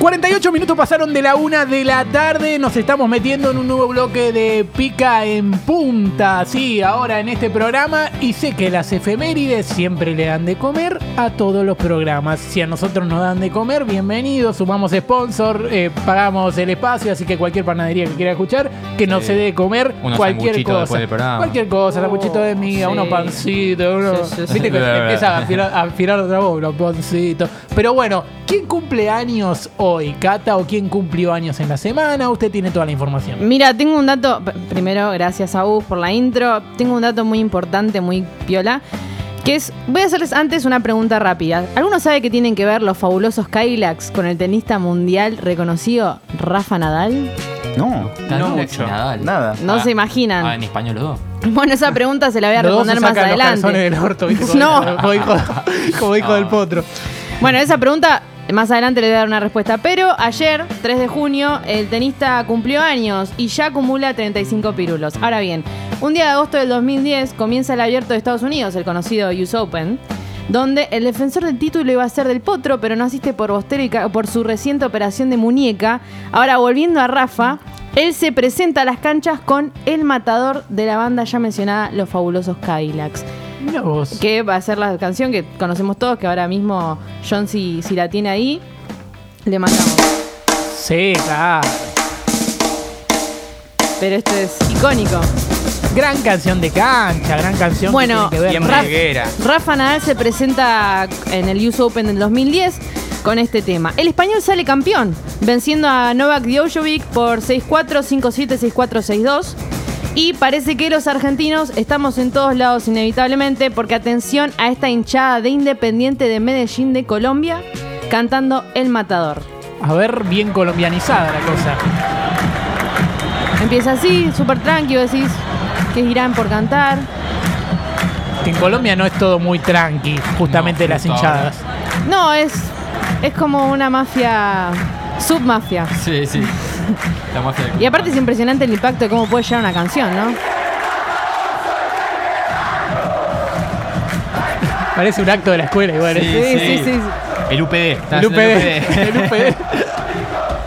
48 minutos pasaron de la una de la tarde. Nos estamos metiendo en un nuevo bloque de pica en punta. Sí, ahora en este programa. Y sé que las efemérides siempre le dan de comer a todos los programas. Si a nosotros nos dan de comer, bienvenidos. Sumamos sponsor, eh, pagamos el espacio. Así que cualquier panadería que quiera escuchar, que nos se dé de comer Unos cualquier cosa. después del programa. Cualquier cosa, sanguchito de miga, sí. unos pancitos, unos. Sí, sí, sí. Viste que empieza a bla. afilar, a afilar otra voz, unos pancitos. Pero bueno, ¿quién cumple años hoy, Cata? ¿O quién cumplió años en la semana? Usted tiene toda la información. Mira, tengo un dato. Primero, gracias a Gus por la intro. Tengo un dato muy importante, muy piola. Que es. Voy a hacerles antes una pregunta rápida. ¿Alguno sabe qué tienen que ver los fabulosos Kylax con el tenista mundial reconocido Rafa Nadal? No, No mucho. Nadal. Nada. No Ah, se imaginan. Ah, en español los dos. Bueno, esa pregunta se la voy a Los dos se responder más sacan los calzones adelante. del orto, ¿viste? Como, No. como No. del potro. Bueno, esa pregunta más adelante le voy a dar una respuesta. Pero ayer, 3 de junio, el tenista cumplió años y ya acumula 35 pirulos. Ahora bien, un día de agosto del 2010 comienza el abierto de Estados Unidos, el conocido US Open, donde el defensor del título iba a ser del Potro, pero no asiste por bostero y por su reciente operación de muñeca. Ahora, volviendo a Rafa, él se presenta a las canchas con el matador de la banda ya mencionada, los fabulosos Kylax Mira vos. que va a ser la canción que conocemos todos, que ahora mismo John si, si la tiene ahí, le mandamos. Sí, claro. Pero esto es icónico. Gran canción de cancha, gran canción. que Bueno, tiene que ver Bien con- Raf- briguera. Rafa Nadal se presenta en el US Open del 2010 con este tema. El español sale campeón, venciendo a Novak Djokovic por 6-4, 5-7, 6-4, 6-2. Y parece que los argentinos estamos en todos lados inevitablemente, porque atención a esta hinchada de Independiente de Medellín de Colombia cantando El Matador. A ver, bien colombianizada la cosa. Empieza así, súper tranquilo, decís que irán por cantar. Que en Colombia no es todo muy tranqui, justamente No, las hinchadas. No, es, es como una mafia, submafia. Sí, sí. La del Y aparte es impresionante el impacto de cómo puede llegar una canción, ¿no? Parece un acto de la escuela igual. Sí, ¿eh? Sí, sí, sí. El UPD. está El haciendo UPD. El UPD.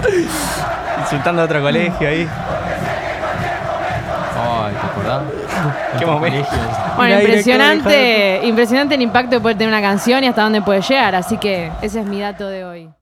Insultando a otro colegio ahí. Ay, ¿te acordás? Qué En momento. Bueno, impresionante, impresionante el impacto que puede tener una canción y hasta dónde puede llegar. Así que ese es mi dato de hoy.